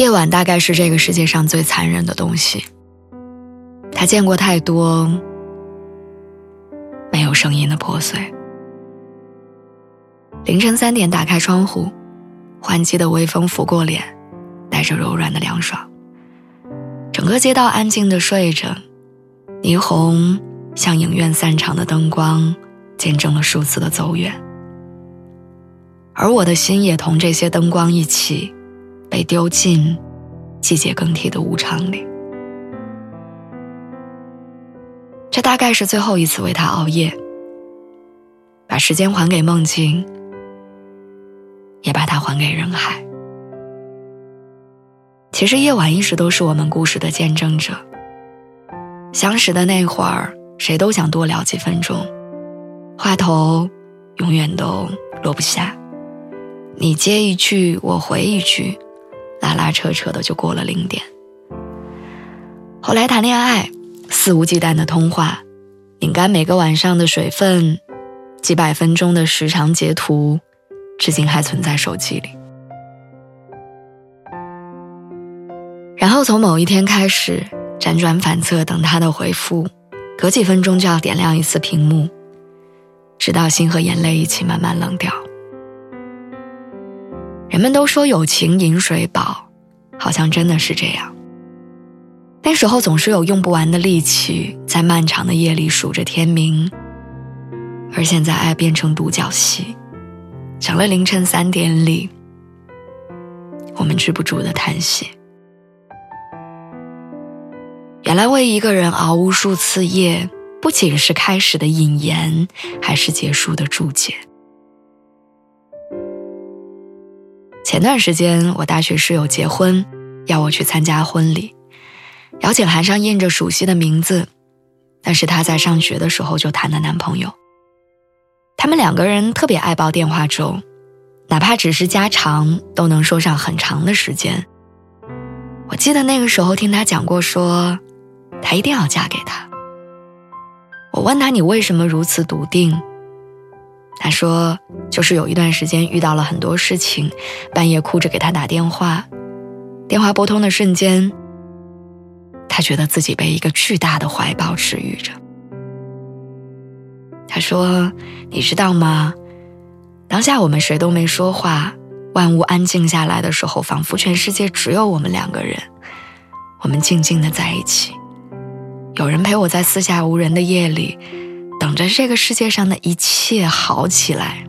夜晚大概是这个世界上最残忍的东西。他见过太多没有声音的破碎。凌晨三点，打开窗户，换季的微风拂过脸，带着柔软的凉爽。整个街道安静的睡着，霓虹像影院散场的灯光，见证了数次的走远。而我的心也同这些灯光一起。被丢进季节更替的无常里，这大概是最后一次为他熬夜，把时间还给梦境，也把它还给人海。其实夜晚一直都是我们故事的见证者。相识的那会儿，谁都想多聊几分钟，话头永远都落不下，你接一句，我回一句。拉拉扯扯的就过了零点。后来谈恋爱，肆无忌惮的通话，拧干每个晚上的水分，几百分钟的时长截图，至今还存在手机里。然后从某一天开始，辗转反侧等他的回复，隔几分钟就要点亮一次屏幕，直到心和眼泪一起慢慢冷掉。人们都说友情饮水饱，好像真的是这样。那时候总是有用不完的力气，在漫长的夜里数着天明。而现在，爱变成独角戏，成了凌晨三点里我们止不住的叹息。原来，为一个人熬无数次夜，不仅是开始的引言，还是结束的注解。前段时间，我大学室友结婚，要我去参加婚礼。邀请函上印着熟悉的名字，那是她在上学的时候就谈的男朋友。他们两个人特别爱煲电话粥，哪怕只是家常，都能说上很长的时间。我记得那个时候听他讲过，说他一定要嫁给他。我问他：“你为什么如此笃定？”他说：“就是有一段时间遇到了很多事情，半夜哭着给他打电话，电话拨通的瞬间，他觉得自己被一个巨大的怀抱治愈着。”他说：“你知道吗？当下我们谁都没说话，万物安静下来的时候，仿佛全世界只有我们两个人，我们静静的在一起，有人陪我在四下无人的夜里。”等着这个世界上的一切好起来，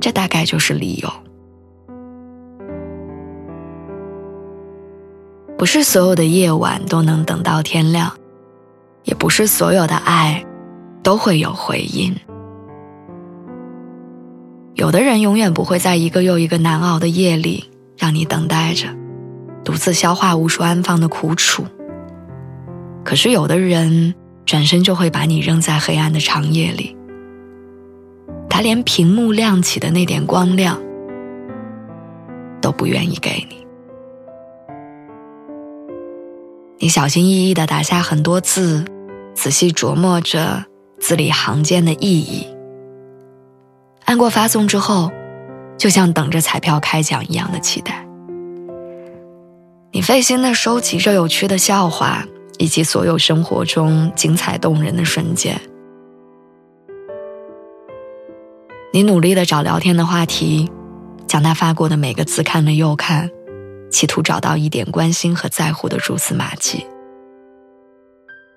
这大概就是理由。不是所有的夜晚都能等到天亮，也不是所有的爱都会有回音。有的人永远不会在一个又一个难熬的夜里让你等待着，独自消化无数安放的苦楚。可是有的人。转身就会把你扔在黑暗的长夜里，他连屏幕亮起的那点光亮都不愿意给你。你小心翼翼的打下很多字，仔细琢磨着字里行间的意义。按过发送之后，就像等着彩票开奖一样的期待。你费心的收集着有趣的笑话。以及所有生活中精彩动人的瞬间，你努力的找聊天的话题，将他发过的每个字看了又看，企图找到一点关心和在乎的蛛丝马迹。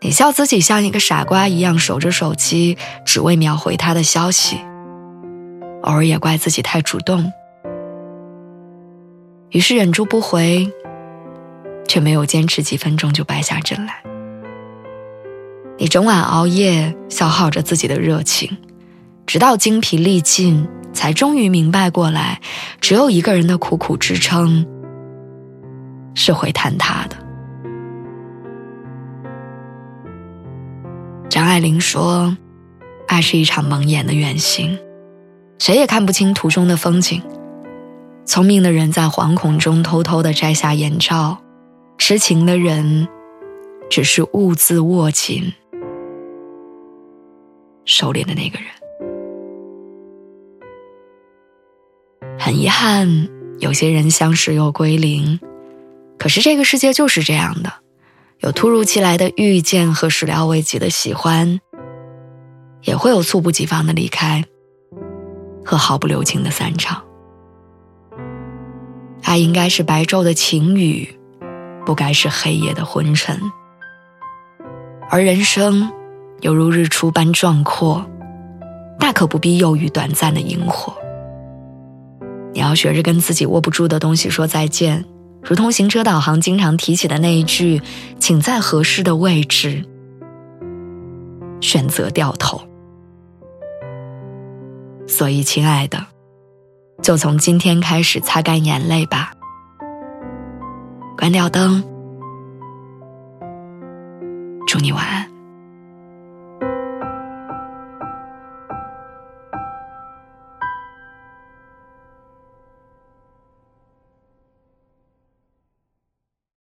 你笑自己像一个傻瓜一样守着手机，只为秒回他的消息，偶尔也怪自己太主动，于是忍住不回。却没有坚持几分钟就败下阵来。你整晚熬夜，消耗着自己的热情，直到精疲力尽，才终于明白过来，只有一个人的苦苦支撑是会坍塌的。张爱玲说：“爱是一场蒙眼的远行，谁也看不清途中的风景。聪明的人在惶恐中偷偷的摘下眼罩，痴情的人只是兀自握紧收敛的那个人。很遗憾，有些人相识又归零。可是这个世界就是这样的。”有突如其来的遇见和始料未及的喜欢，也会有猝不及防的离开和毫不留情的散场。爱应该是白昼的晴雨，不该是黑夜的昏沉。而人生犹如日出般壮阔，大可不必囿于短暂的萤火。你要学着跟自己握不住的东西说再见。如同行车导航经常提起的那一句：“请在合适的位置选择掉头。”所以，亲爱的，就从今天开始擦干眼泪吧。关掉灯，祝你晚安。